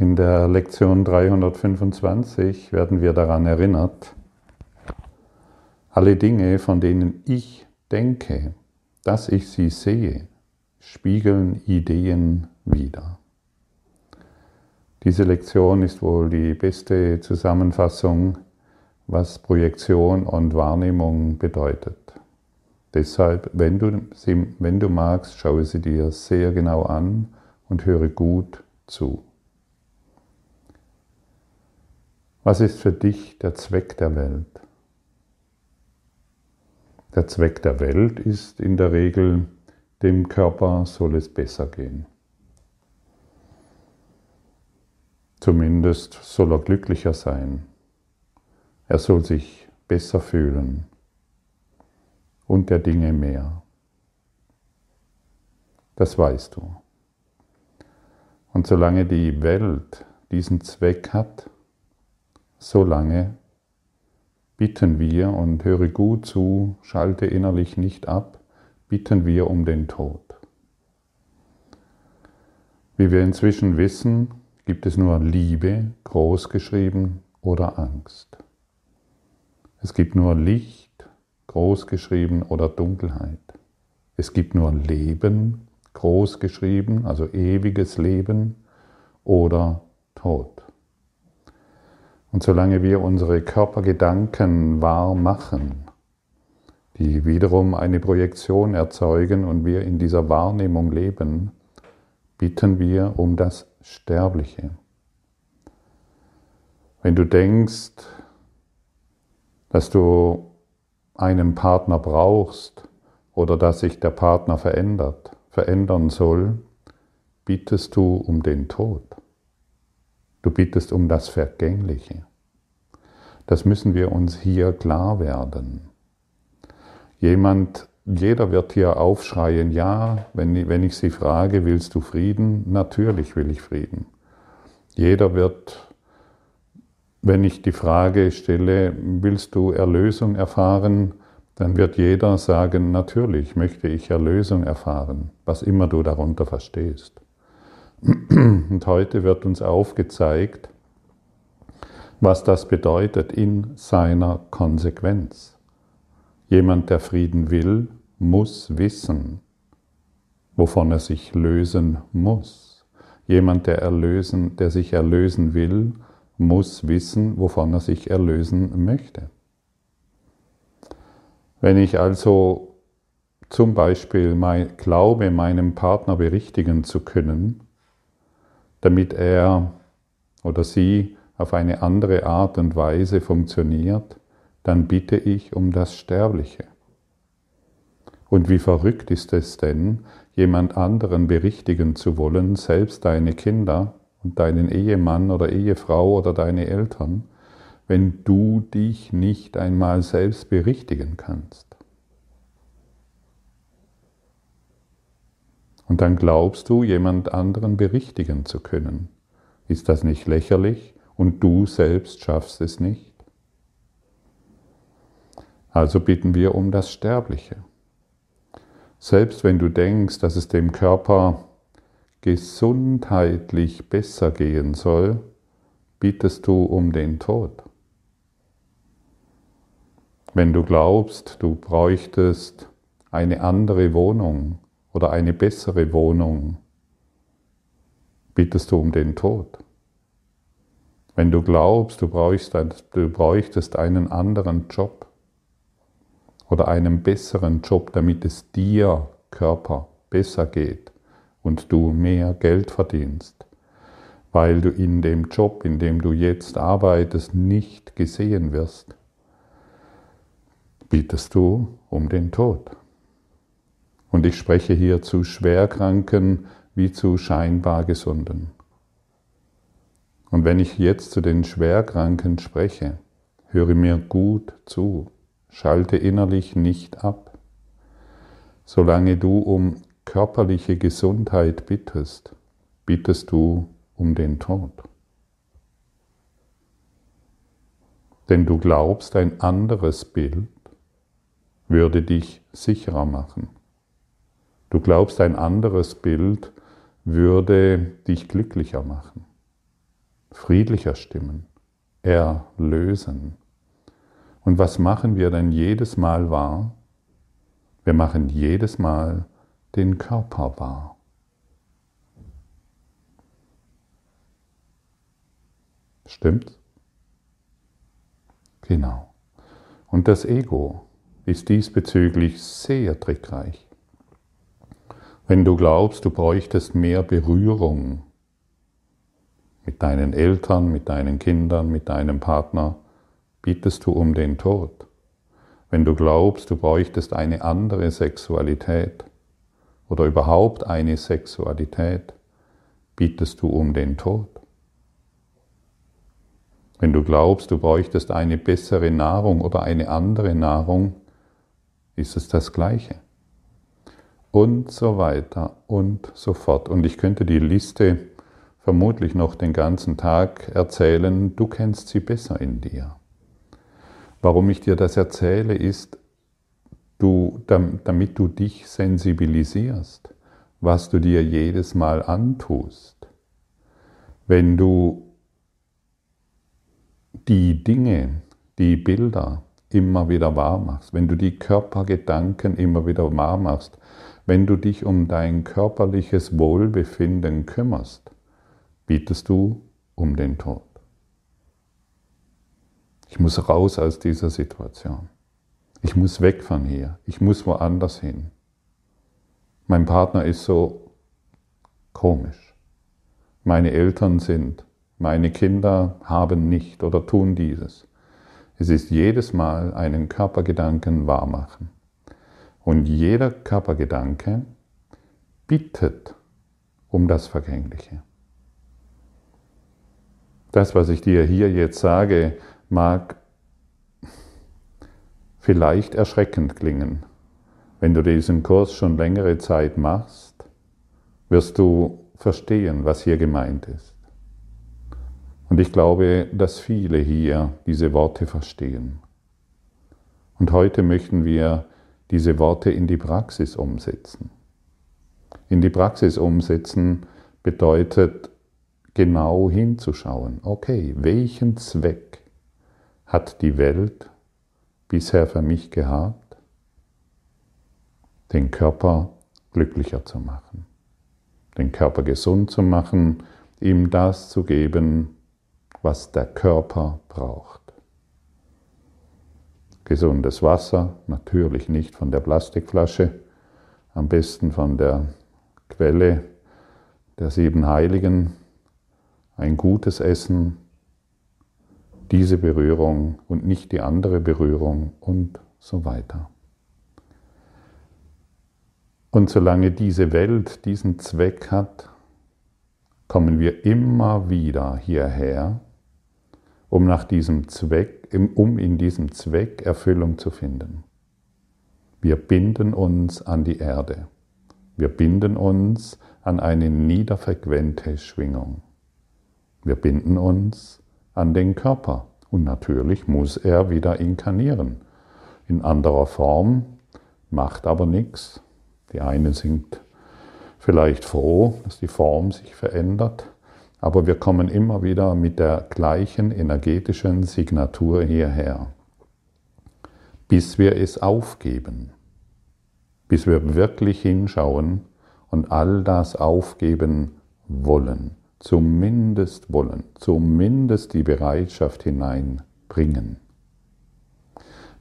In der Lektion 325 werden wir daran erinnert, alle Dinge, von denen ich denke, dass ich sie sehe, spiegeln Ideen wider. Diese Lektion ist wohl die beste Zusammenfassung, was Projektion und Wahrnehmung bedeutet. Deshalb, wenn du, sie, wenn du magst, schaue sie dir sehr genau an und höre gut zu. Was ist für dich der Zweck der Welt? Der Zweck der Welt ist in der Regel, dem Körper soll es besser gehen. Zumindest soll er glücklicher sein. Er soll sich besser fühlen und der Dinge mehr. Das weißt du. Und solange die Welt diesen Zweck hat, Solange bitten wir, und höre gut zu, schalte innerlich nicht ab, bitten wir um den Tod. Wie wir inzwischen wissen, gibt es nur Liebe, großgeschrieben, oder Angst. Es gibt nur Licht, großgeschrieben, oder Dunkelheit. Es gibt nur Leben, großgeschrieben, also ewiges Leben, oder Tod. Und solange wir unsere Körpergedanken wahr machen, die wiederum eine Projektion erzeugen und wir in dieser Wahrnehmung leben, bitten wir um das Sterbliche. Wenn du denkst, dass du einen Partner brauchst oder dass sich der Partner verändert, verändern soll, bittest du um den Tod. Du bittest um das Vergängliche. Das müssen wir uns hier klar werden. Jemand, jeder wird hier aufschreien, ja, wenn, wenn ich sie frage, willst du Frieden? Natürlich will ich Frieden. Jeder wird, wenn ich die Frage stelle, willst du Erlösung erfahren? Dann wird jeder sagen, natürlich möchte ich Erlösung erfahren, was immer du darunter verstehst. Und heute wird uns aufgezeigt, was das bedeutet in seiner Konsequenz. Jemand, der Frieden will, muss wissen, wovon er sich lösen muss. Jemand, der, erlösen, der sich erlösen will, muss wissen, wovon er sich erlösen möchte. Wenn ich also zum Beispiel mein, glaube, meinem Partner berichtigen zu können, damit er oder sie auf eine andere Art und Weise funktioniert, dann bitte ich um das Sterbliche. Und wie verrückt ist es denn, jemand anderen berichtigen zu wollen, selbst deine Kinder und deinen Ehemann oder Ehefrau oder deine Eltern, wenn du dich nicht einmal selbst berichtigen kannst. Und dann glaubst du, jemand anderen berichtigen zu können. Ist das nicht lächerlich? Und du selbst schaffst es nicht? Also bitten wir um das Sterbliche. Selbst wenn du denkst, dass es dem Körper gesundheitlich besser gehen soll, bittest du um den Tod. Wenn du glaubst, du bräuchtest eine andere Wohnung, oder eine bessere Wohnung, bittest du um den Tod. Wenn du glaubst, du, bräuchtest einen anderen Job oder einen besseren Job, damit es dir, Körper, besser geht und du mehr Geld verdienst, weil du in dem Job, in dem du jetzt arbeitest, nicht gesehen wirst, bittest du um den Tod. Und ich spreche hier zu Schwerkranken wie zu scheinbar Gesunden. Und wenn ich jetzt zu den Schwerkranken spreche, höre mir gut zu, schalte innerlich nicht ab. Solange du um körperliche Gesundheit bittest, bittest du um den Tod. Denn du glaubst, ein anderes Bild würde dich sicherer machen. Du glaubst, ein anderes Bild würde dich glücklicher machen. friedlicher stimmen, erlösen. Und was machen wir denn jedes Mal wahr? Wir machen jedes Mal den Körper wahr. Stimmt? Genau. Und das Ego ist diesbezüglich sehr trickreich. Wenn du glaubst, du bräuchtest mehr Berührung mit deinen Eltern, mit deinen Kindern, mit deinem Partner, bittest du um den Tod. Wenn du glaubst, du bräuchtest eine andere Sexualität oder überhaupt eine Sexualität, bittest du um den Tod. Wenn du glaubst, du bräuchtest eine bessere Nahrung oder eine andere Nahrung, ist es das Gleiche. Und so weiter und so fort. Und ich könnte die Liste vermutlich noch den ganzen Tag erzählen, du kennst sie besser in dir. Warum ich dir das erzähle, ist, du, damit du dich sensibilisierst, was du dir jedes Mal antust. Wenn du die Dinge, die Bilder immer wieder wahr machst, wenn du die Körpergedanken immer wieder wahr machst, wenn du dich um dein körperliches Wohlbefinden kümmerst, bietest du um den Tod. Ich muss raus aus dieser Situation. Ich muss weg von hier. Ich muss woanders hin. Mein Partner ist so komisch. Meine Eltern sind meine Kinder haben nicht oder tun dieses. Es ist jedes Mal einen Körpergedanken wahrmachen. Und jeder Körpergedanke bittet um das Vergängliche. Das, was ich dir hier jetzt sage, mag vielleicht erschreckend klingen. Wenn du diesen Kurs schon längere Zeit machst, wirst du verstehen, was hier gemeint ist. Und ich glaube, dass viele hier diese Worte verstehen. Und heute möchten wir diese Worte in die Praxis umsetzen. In die Praxis umsetzen bedeutet genau hinzuschauen. Okay, welchen Zweck hat die Welt bisher für mich gehabt? Den Körper glücklicher zu machen, den Körper gesund zu machen, ihm das zu geben, was der Körper braucht. Gesundes Wasser, natürlich nicht von der Plastikflasche, am besten von der Quelle der sieben Heiligen, ein gutes Essen, diese Berührung und nicht die andere Berührung und so weiter. Und solange diese Welt diesen Zweck hat, kommen wir immer wieder hierher um nach diesem Zweck, um in diesem Zweck Erfüllung zu finden. Wir binden uns an die Erde. Wir binden uns an eine niederfrequente Schwingung. Wir binden uns an den Körper. Und natürlich muss er wieder inkarnieren. In anderer Form, macht aber nichts. Die einen sind vielleicht froh, dass die Form sich verändert. Aber wir kommen immer wieder mit der gleichen energetischen Signatur hierher, bis wir es aufgeben, bis wir wirklich hinschauen und all das aufgeben wollen, zumindest wollen, zumindest die Bereitschaft hineinbringen.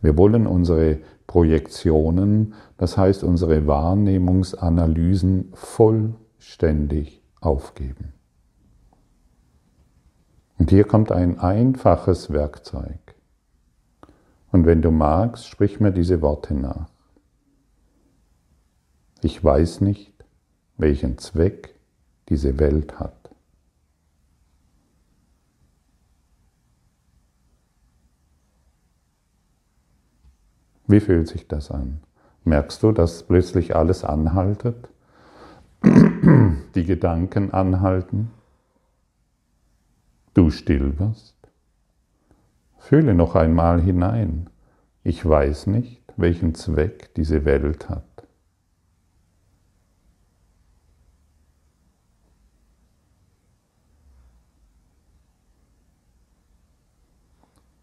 Wir wollen unsere Projektionen, das heißt unsere Wahrnehmungsanalysen vollständig aufgeben. Und hier kommt ein einfaches Werkzeug. Und wenn du magst, sprich mir diese Worte nach. Ich weiß nicht, welchen Zweck diese Welt hat. Wie fühlt sich das an? Merkst du, dass plötzlich alles anhaltet? Die Gedanken anhalten? Du still wirst? Fühle noch einmal hinein. Ich weiß nicht, welchen Zweck diese Welt hat.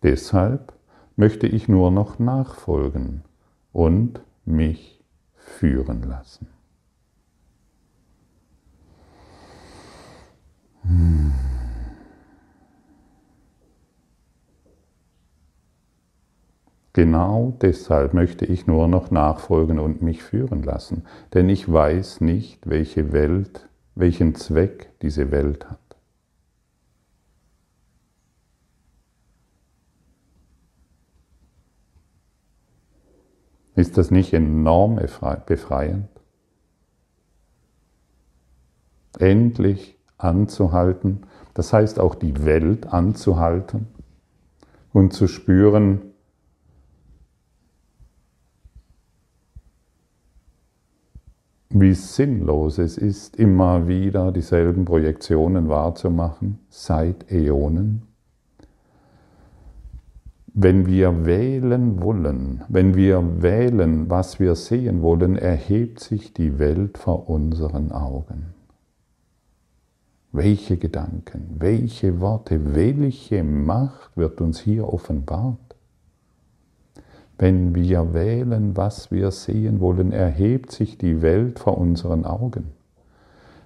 Deshalb möchte ich nur noch nachfolgen und mich führen lassen. Hm. Genau deshalb möchte ich nur noch nachfolgen und mich führen lassen, denn ich weiß nicht, welche Welt, welchen Zweck diese Welt hat. Ist das nicht enorm befreiend? Endlich anzuhalten, das heißt auch die Welt anzuhalten und zu spüren, wie sinnlos es ist, immer wieder dieselben Projektionen wahrzumachen, seit Äonen. Wenn wir wählen wollen, wenn wir wählen, was wir sehen wollen, erhebt sich die Welt vor unseren Augen. Welche Gedanken, welche Worte, welche Macht wird uns hier offenbart? Wenn wir wählen, was wir sehen wollen, erhebt sich die Welt vor unseren Augen.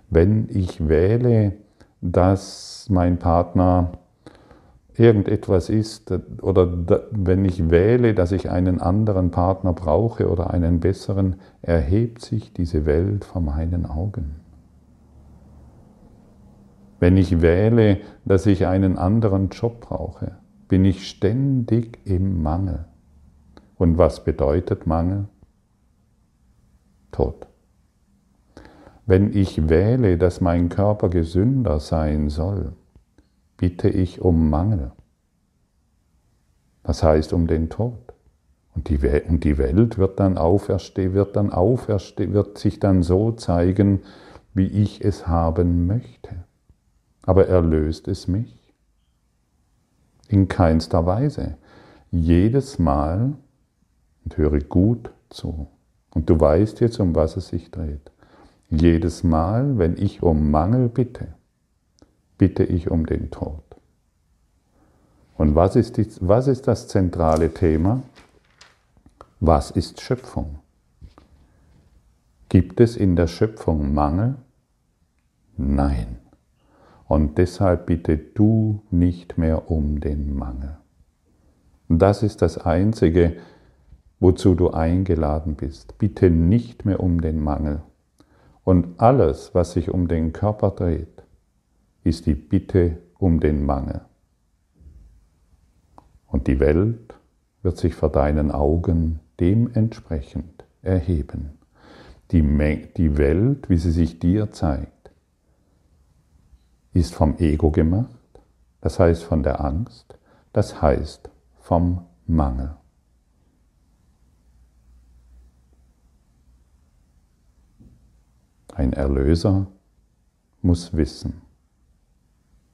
Wenn ich wähle, dass mein Partner irgendetwas ist oder wenn ich wähle, dass ich einen anderen Partner brauche oder einen besseren, erhebt sich diese Welt vor meinen Augen. Wenn ich wähle, dass ich einen anderen Job brauche, bin ich ständig im Mangel. Und was bedeutet Mangel? Tod. Wenn ich wähle, dass mein Körper gesünder sein soll, bitte ich um Mangel. Das heißt um den Tod. Und die, und die Welt wird dann auferstehen, wird dann auferstehen, wird sich dann so zeigen, wie ich es haben möchte. Aber erlöst es mich? In keinster Weise. Jedes Mal, und höre gut zu. Und du weißt jetzt, um was es sich dreht. Jedes Mal, wenn ich um Mangel bitte, bitte ich um den Tod. Und was ist, die, was ist das zentrale Thema? Was ist Schöpfung? Gibt es in der Schöpfung Mangel? Nein. Und deshalb bitte du nicht mehr um den Mangel. Das ist das Einzige, wozu du eingeladen bist. Bitte nicht mehr um den Mangel. Und alles, was sich um den Körper dreht, ist die Bitte um den Mangel. Und die Welt wird sich vor deinen Augen dementsprechend erheben. Die, die Welt, wie sie sich dir zeigt, ist vom Ego gemacht, das heißt von der Angst, das heißt vom Mangel. Ein Erlöser muss wissen,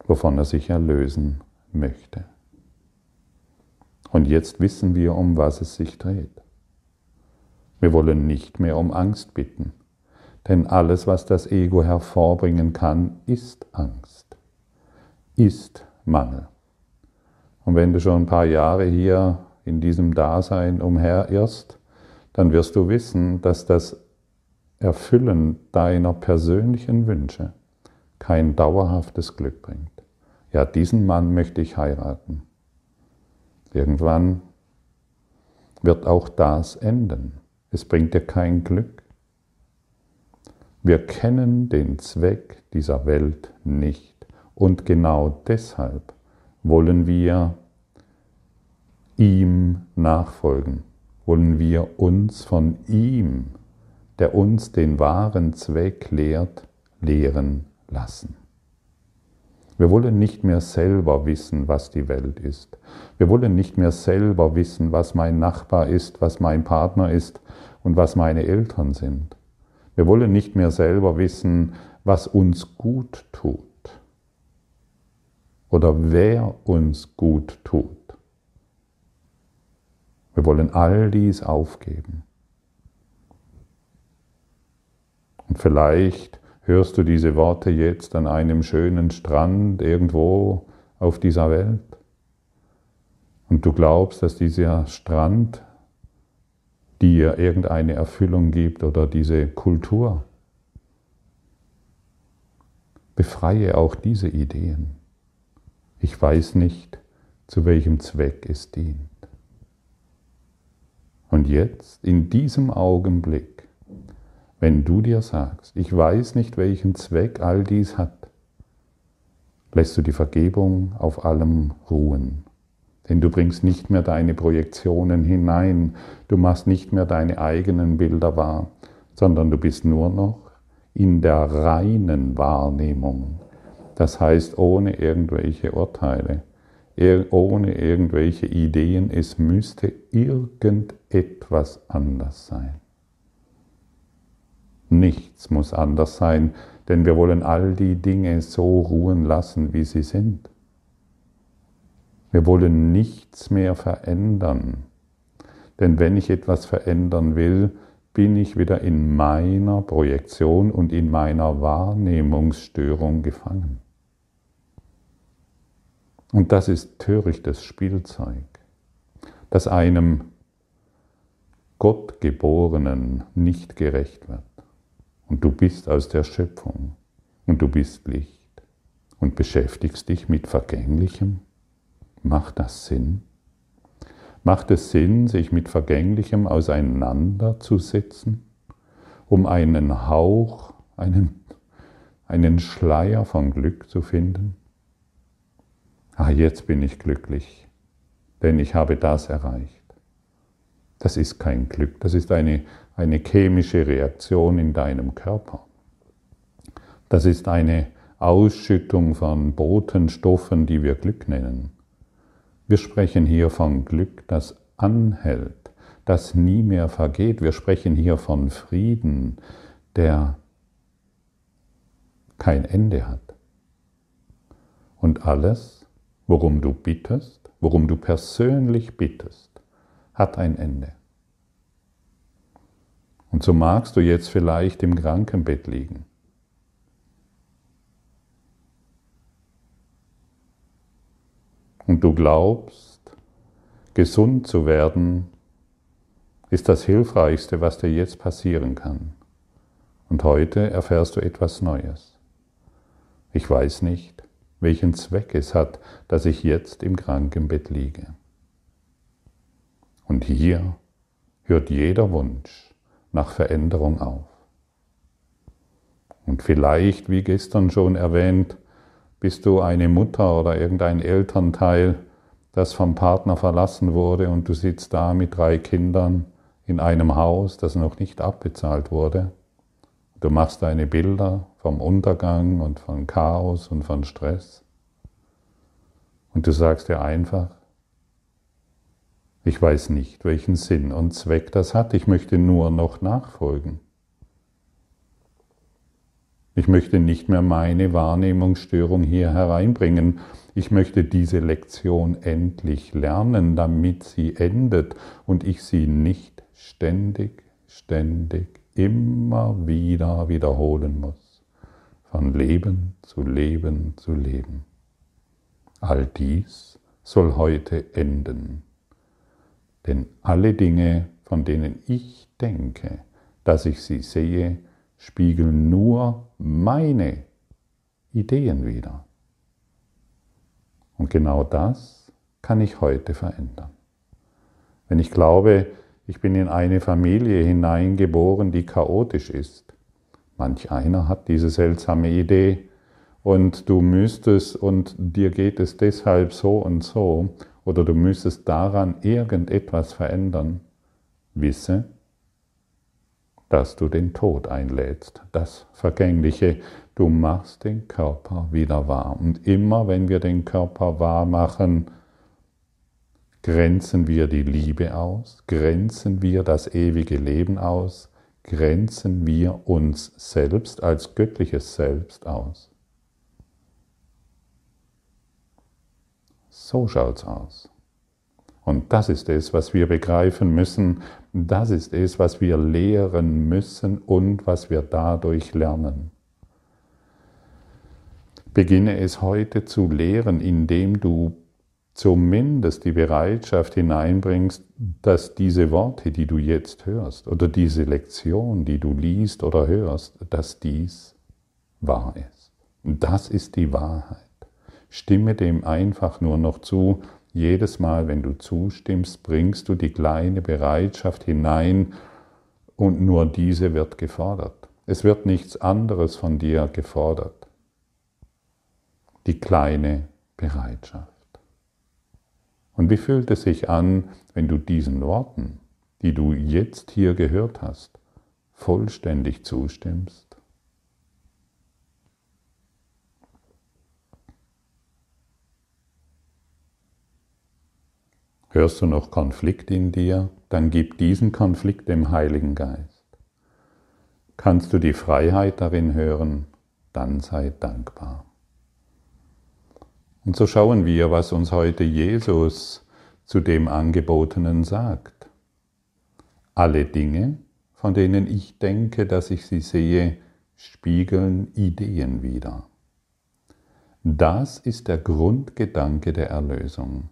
wovon er sich erlösen möchte. Und jetzt wissen wir, um was es sich dreht. Wir wollen nicht mehr um Angst bitten, denn alles, was das Ego hervorbringen kann, ist Angst, ist Mangel. Und wenn du schon ein paar Jahre hier in diesem Dasein umherirrst, dann wirst du wissen, dass das Erfüllen deiner persönlichen Wünsche kein dauerhaftes Glück bringt. Ja, diesen Mann möchte ich heiraten. Irgendwann wird auch das enden. Es bringt dir kein Glück. Wir kennen den Zweck dieser Welt nicht und genau deshalb wollen wir ihm nachfolgen, wollen wir uns von ihm der uns den wahren Zweck lehrt, lehren lassen. Wir wollen nicht mehr selber wissen, was die Welt ist. Wir wollen nicht mehr selber wissen, was mein Nachbar ist, was mein Partner ist und was meine Eltern sind. Wir wollen nicht mehr selber wissen, was uns gut tut oder wer uns gut tut. Wir wollen all dies aufgeben. Und vielleicht hörst du diese Worte jetzt an einem schönen Strand irgendwo auf dieser Welt. Und du glaubst, dass dieser Strand dir irgendeine Erfüllung gibt oder diese Kultur. Befreie auch diese Ideen. Ich weiß nicht, zu welchem Zweck es dient. Und jetzt, in diesem Augenblick, wenn du dir sagst, ich weiß nicht, welchen Zweck all dies hat, lässt du die Vergebung auf allem ruhen. Denn du bringst nicht mehr deine Projektionen hinein, du machst nicht mehr deine eigenen Bilder wahr, sondern du bist nur noch in der reinen Wahrnehmung. Das heißt ohne irgendwelche Urteile, ohne irgendwelche Ideen, es müsste irgendetwas anders sein. Nichts muss anders sein, denn wir wollen all die Dinge so ruhen lassen, wie sie sind. Wir wollen nichts mehr verändern. Denn wenn ich etwas verändern will, bin ich wieder in meiner Projektion und in meiner Wahrnehmungsstörung gefangen. Und das ist törichtes Spielzeug, das einem Gottgeborenen nicht gerecht wird. Und du bist aus der Schöpfung und du bist Licht und beschäftigst dich mit Vergänglichem? Macht das Sinn? Macht es Sinn, sich mit Vergänglichem auseinanderzusetzen, um einen Hauch, einen, einen Schleier von Glück zu finden? Ah, jetzt bin ich glücklich, denn ich habe das erreicht. Das ist kein Glück, das ist eine, eine chemische Reaktion in deinem Körper. Das ist eine Ausschüttung von Botenstoffen, die wir Glück nennen. Wir sprechen hier von Glück, das anhält, das nie mehr vergeht. Wir sprechen hier von Frieden, der kein Ende hat. Und alles, worum du bittest, worum du persönlich bittest, hat ein Ende. Und so magst du jetzt vielleicht im Krankenbett liegen. Und du glaubst, gesund zu werden, ist das Hilfreichste, was dir jetzt passieren kann. Und heute erfährst du etwas Neues. Ich weiß nicht, welchen Zweck es hat, dass ich jetzt im Krankenbett liege. Und hier hört jeder Wunsch nach Veränderung auf. Und vielleicht, wie gestern schon erwähnt, bist du eine Mutter oder irgendein Elternteil, das vom Partner verlassen wurde und du sitzt da mit drei Kindern in einem Haus, das noch nicht abbezahlt wurde. Du machst deine Bilder vom Untergang und von Chaos und von Stress. Und du sagst dir einfach, ich weiß nicht, welchen Sinn und Zweck das hat. Ich möchte nur noch nachfolgen. Ich möchte nicht mehr meine Wahrnehmungsstörung hier hereinbringen. Ich möchte diese Lektion endlich lernen, damit sie endet und ich sie nicht ständig, ständig, immer wieder wiederholen muss. Von Leben zu Leben zu Leben. All dies soll heute enden. Denn alle Dinge, von denen ich denke, dass ich sie sehe, spiegeln nur meine Ideen wider. Und genau das kann ich heute verändern. Wenn ich glaube, ich bin in eine Familie hineingeboren, die chaotisch ist, manch einer hat diese seltsame Idee, und du müsstest und dir geht es deshalb so und so oder du müsstest daran irgendetwas verändern, wisse, dass du den Tod einlädst, das Vergängliche. Du machst den Körper wieder wahr. Und immer wenn wir den Körper wahr machen, grenzen wir die Liebe aus, grenzen wir das ewige Leben aus, grenzen wir uns selbst als göttliches Selbst aus. So schaut's aus. Und das ist es, was wir begreifen müssen. Das ist es, was wir lehren müssen und was wir dadurch lernen. Beginne es heute zu lehren, indem du zumindest die Bereitschaft hineinbringst, dass diese Worte, die du jetzt hörst, oder diese Lektion, die du liest oder hörst, dass dies wahr ist. Das ist die Wahrheit. Stimme dem einfach nur noch zu. Jedes Mal, wenn du zustimmst, bringst du die kleine Bereitschaft hinein und nur diese wird gefordert. Es wird nichts anderes von dir gefordert. Die kleine Bereitschaft. Und wie fühlt es sich an, wenn du diesen Worten, die du jetzt hier gehört hast, vollständig zustimmst? Hörst du noch Konflikt in dir? Dann gib diesen Konflikt dem Heiligen Geist. Kannst du die Freiheit darin hören? Dann sei dankbar. Und so schauen wir, was uns heute Jesus zu dem Angebotenen sagt. Alle Dinge, von denen ich denke, dass ich sie sehe, spiegeln Ideen wider. Das ist der Grundgedanke der Erlösung.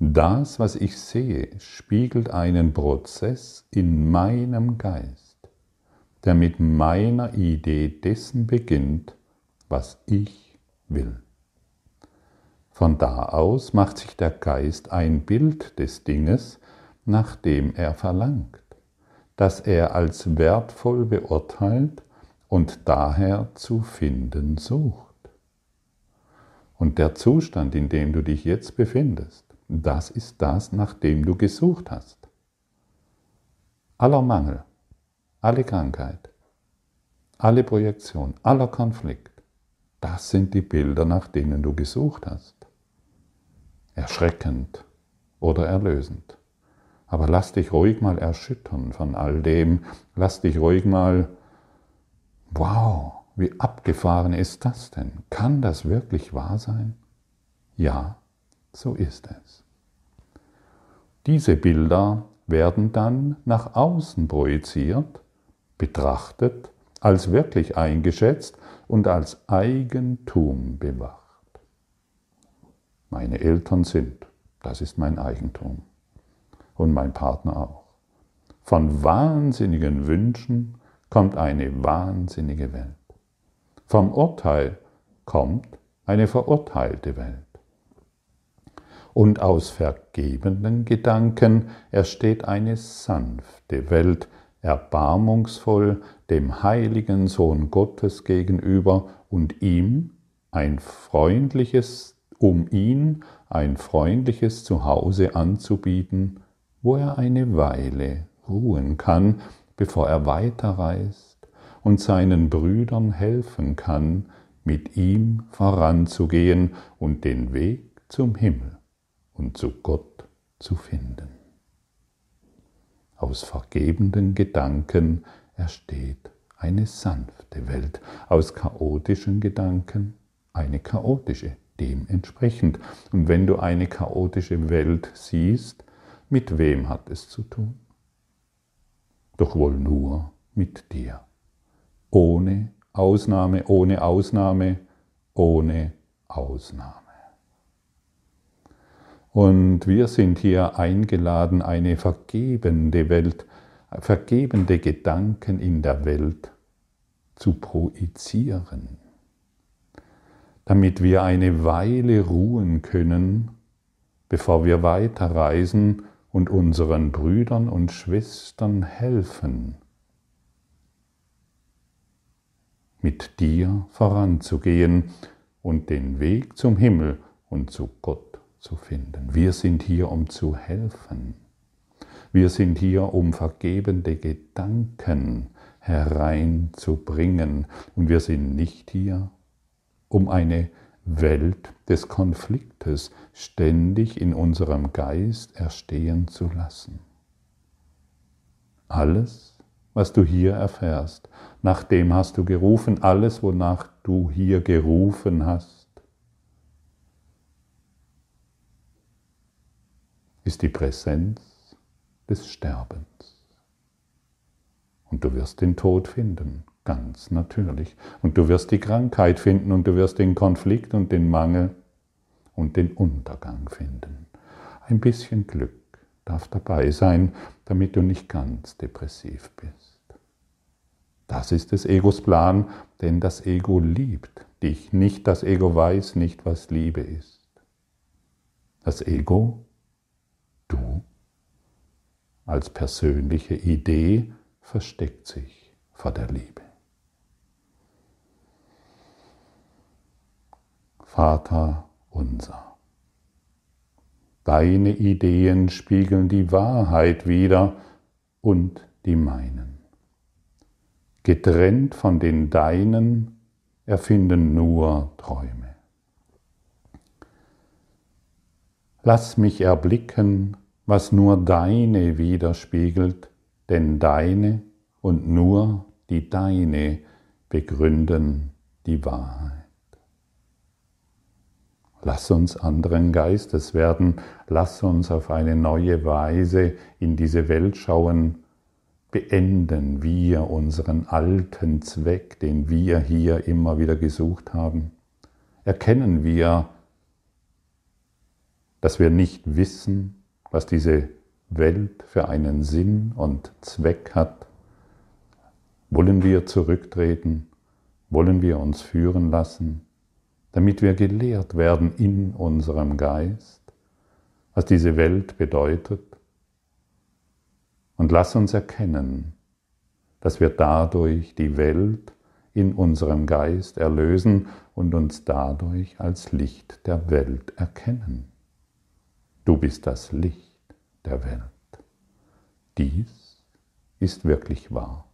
Das, was ich sehe, spiegelt einen Prozess in meinem Geist, der mit meiner Idee dessen beginnt, was ich will. Von da aus macht sich der Geist ein Bild des Dinges, nach dem er verlangt, das er als wertvoll beurteilt und daher zu finden sucht. Und der Zustand, in dem du dich jetzt befindest, das ist das, nach dem du gesucht hast. Aller Mangel, alle Krankheit, alle Projektion, aller Konflikt, das sind die Bilder, nach denen du gesucht hast erschreckend oder erlösend. Aber lass dich ruhig mal erschüttern von all dem. Lass dich ruhig mal, wow, wie abgefahren ist das denn? Kann das wirklich wahr sein? Ja, so ist es. Diese Bilder werden dann nach außen projiziert, betrachtet, als wirklich eingeschätzt und als Eigentum bewacht meine Eltern sind. Das ist mein Eigentum. Und mein Partner auch. Von wahnsinnigen Wünschen kommt eine wahnsinnige Welt. Vom Urteil kommt eine verurteilte Welt. Und aus vergebenden Gedanken ersteht eine sanfte Welt, erbarmungsvoll dem heiligen Sohn Gottes gegenüber und ihm ein freundliches um ihn ein freundliches Zuhause anzubieten, wo er eine Weile ruhen kann, bevor er weiterreist und seinen Brüdern helfen kann, mit ihm voranzugehen und den Weg zum Himmel und zu Gott zu finden. Aus vergebenden Gedanken ersteht eine sanfte Welt, aus chaotischen Gedanken eine chaotische dementsprechend. Und wenn du eine chaotische Welt siehst, mit wem hat es zu tun? Doch wohl nur mit dir. Ohne Ausnahme, ohne Ausnahme, ohne Ausnahme. Und wir sind hier eingeladen, eine vergebende Welt, vergebende Gedanken in der Welt zu projizieren damit wir eine Weile ruhen können, bevor wir weiterreisen und unseren Brüdern und Schwestern helfen, mit dir voranzugehen und den Weg zum Himmel und zu Gott zu finden. Wir sind hier, um zu helfen. Wir sind hier, um vergebende Gedanken hereinzubringen. Und wir sind nicht hier, um eine Welt des Konfliktes ständig in unserem Geist erstehen zu lassen. Alles, was du hier erfährst, nach dem hast du gerufen, alles, wonach du hier gerufen hast, ist die Präsenz des Sterbens. Und du wirst den Tod finden. Ganz natürlich. Und du wirst die Krankheit finden und du wirst den Konflikt und den Mangel und den Untergang finden. Ein bisschen Glück darf dabei sein, damit du nicht ganz depressiv bist. Das ist des Egos Plan, denn das Ego liebt dich. Nicht das Ego weiß nicht, was Liebe ist. Das Ego, du, als persönliche Idee versteckt sich vor der Liebe. Vater unser. Deine Ideen spiegeln die Wahrheit wider und die meinen. Getrennt von den Deinen erfinden nur Träume. Lass mich erblicken, was nur Deine widerspiegelt, denn Deine und nur die Deine begründen die Wahrheit. Lass uns anderen Geistes werden, lass uns auf eine neue Weise in diese Welt schauen, beenden wir unseren alten Zweck, den wir hier immer wieder gesucht haben. Erkennen wir, dass wir nicht wissen, was diese Welt für einen Sinn und Zweck hat. Wollen wir zurücktreten? Wollen wir uns führen lassen? damit wir gelehrt werden in unserem Geist, was diese Welt bedeutet. Und lass uns erkennen, dass wir dadurch die Welt in unserem Geist erlösen und uns dadurch als Licht der Welt erkennen. Du bist das Licht der Welt. Dies ist wirklich wahr.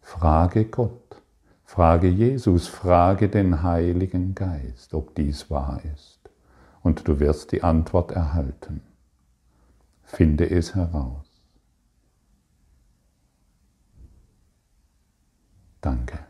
Frage Gott, Frage Jesus, frage den Heiligen Geist, ob dies wahr ist, und du wirst die Antwort erhalten. Finde es heraus. Danke.